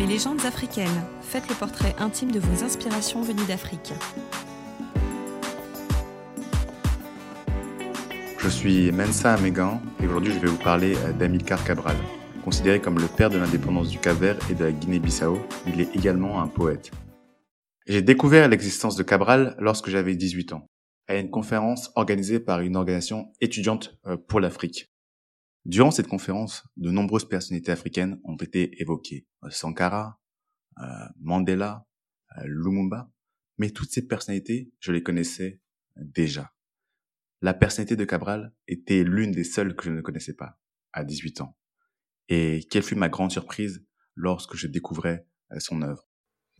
Mes légendes africaines. Faites le portrait intime de vos inspirations venues d'Afrique. Je suis Mensa Amegan et aujourd'hui je vais vous parler d'Amilcar Cabral. Considéré comme le père de l'indépendance du Cap-Vert et de la Guinée-Bissau, il est également un poète. J'ai découvert l'existence de Cabral lorsque j'avais 18 ans, à une conférence organisée par une organisation étudiante euh, pour l'Afrique. Durant cette conférence, de nombreuses personnalités africaines ont été évoquées. Euh, Sankara, euh, Mandela, euh, Lumumba. Mais toutes ces personnalités, je les connaissais déjà. La personnalité de Cabral était l'une des seules que je ne connaissais pas à 18 ans. Et quelle fut ma grande surprise lorsque je découvrais son œuvre.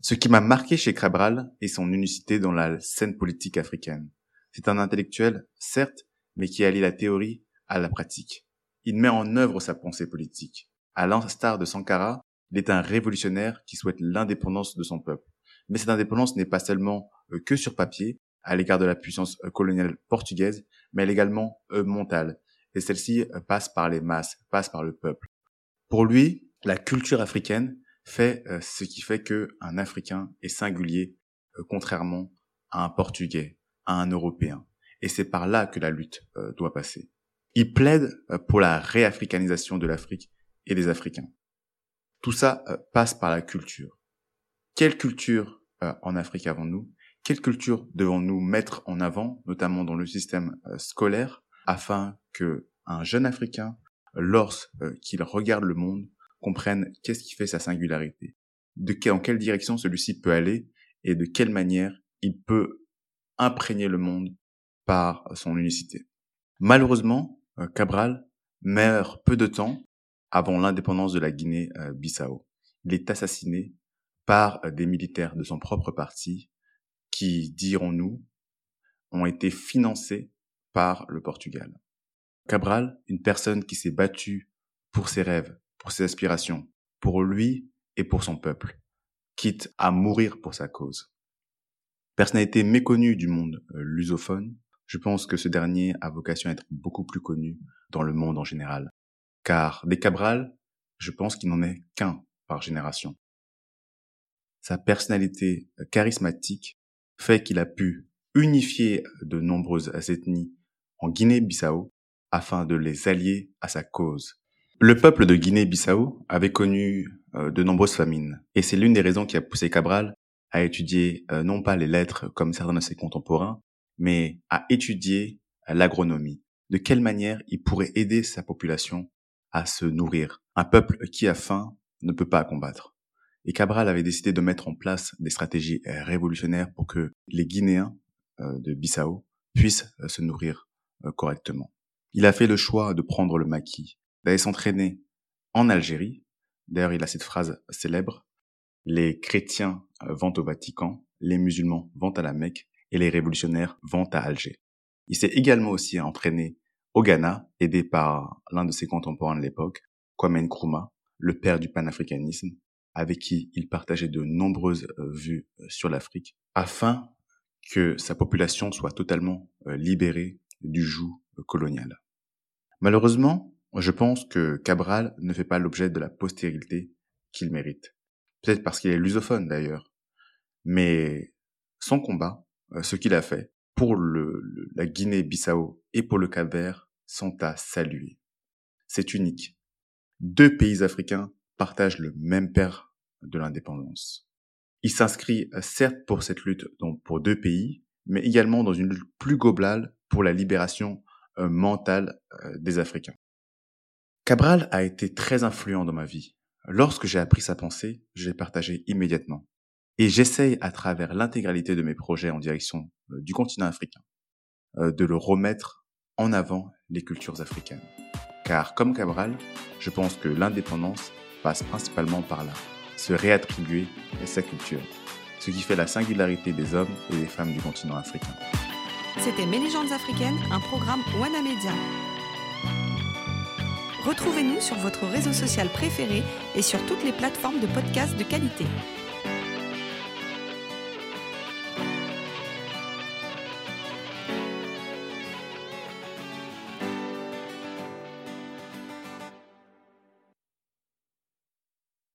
Ce qui m'a marqué chez Cabral est son unicité dans la scène politique africaine. C'est un intellectuel, certes, mais qui allie la théorie à la pratique. Il met en œuvre sa pensée politique. À l'instar de Sankara, il est un révolutionnaire qui souhaite l'indépendance de son peuple. Mais cette indépendance n'est pas seulement euh, que sur papier, à l'égard de la puissance euh, coloniale portugaise, mais elle est également euh, mentale. Et celle-ci passe par les masses, passe par le peuple. Pour lui, la culture africaine fait ce qui fait que un Africain est singulier, contrairement à un Portugais, à un Européen. Et c'est par là que la lutte doit passer. Il plaide euh, pour la réafricanisation de l'Afrique et des Africains. Tout ça euh, passe par la culture. Quelle culture euh, en Afrique avons-nous? Quelle culture devons-nous mettre en avant, notamment dans le système scolaire, afin que un jeune Africain, lorsqu'il regarde le monde, comprenne qu'est-ce qui fait sa singularité, de dans quelle direction celui-ci peut aller et de quelle manière il peut imprégner le monde par son unicité? Malheureusement, Cabral meurt peu de temps avant l'indépendance de la Guinée-Bissau. Euh, Il est assassiné par euh, des militaires de son propre parti qui, dirons-nous, ont été financés par le Portugal. Cabral, une personne qui s'est battue pour ses rêves, pour ses aspirations, pour lui et pour son peuple, quitte à mourir pour sa cause. Personnalité méconnue du monde lusophone, je pense que ce dernier a vocation à être beaucoup plus connu dans le monde en général. Car des Cabral, je pense qu'il n'en est qu'un par génération. Sa personnalité charismatique fait qu'il a pu unifier de nombreuses ethnies en Guinée-Bissau afin de les allier à sa cause. Le peuple de Guinée-Bissau avait connu euh, de nombreuses famines, et c'est l'une des raisons qui a poussé Cabral à étudier euh, non pas les lettres comme certains de ses contemporains, mais à étudier l'agronomie. De quelle manière il pourrait aider sa population à se nourrir? Un peuple qui a faim ne peut pas combattre. Et Cabral avait décidé de mettre en place des stratégies révolutionnaires pour que les Guinéens euh, de Bissau puissent euh, se nourrir euh, correctement. Il a fait le choix de prendre le maquis, d'aller s'entraîner en Algérie. D'ailleurs, il a cette phrase célèbre. Les chrétiens vont au Vatican, les musulmans vont à la Mecque, et les révolutionnaires vont à Alger. Il s'est également aussi entraîné au Ghana, aidé par l'un de ses contemporains de l'époque, Kwame Nkrumah, le père du panafricanisme, avec qui il partageait de nombreuses euh, vues euh, sur l'Afrique, afin que sa population soit totalement euh, libérée du joug colonial. Malheureusement, je pense que Cabral ne fait pas l'objet de la postérité qu'il mérite. Peut-être parce qu'il est lusophone d'ailleurs. Mais son combat ce qu'il a fait pour le, la Guinée-Bissau et pour le Cap-Vert sont à saluer. C'est unique. Deux pays africains partagent le même père de l'indépendance. Il s'inscrit euh, certes pour cette lutte donc pour deux pays, mais également dans une lutte plus globale pour la libération euh, mentale des Africains. Cabral a été très influent dans ma vie. Lorsque j'ai appris sa pensée, je l'ai partagé immédiatement. Et j'essaye à travers l'intégralité de mes projets en direction euh, du continent africain euh, de le remettre en avant les cultures africaines. Car comme Cabral, je pense que l'indépendance passe principalement par là, se réattribuer sa culture, ce qui fait la singularité des hommes et des femmes du continent africain. C'était Mes africaines, un programme Wana Media. Retrouvez-nous sur votre réseau social préféré et sur toutes les plateformes de podcasts de qualité.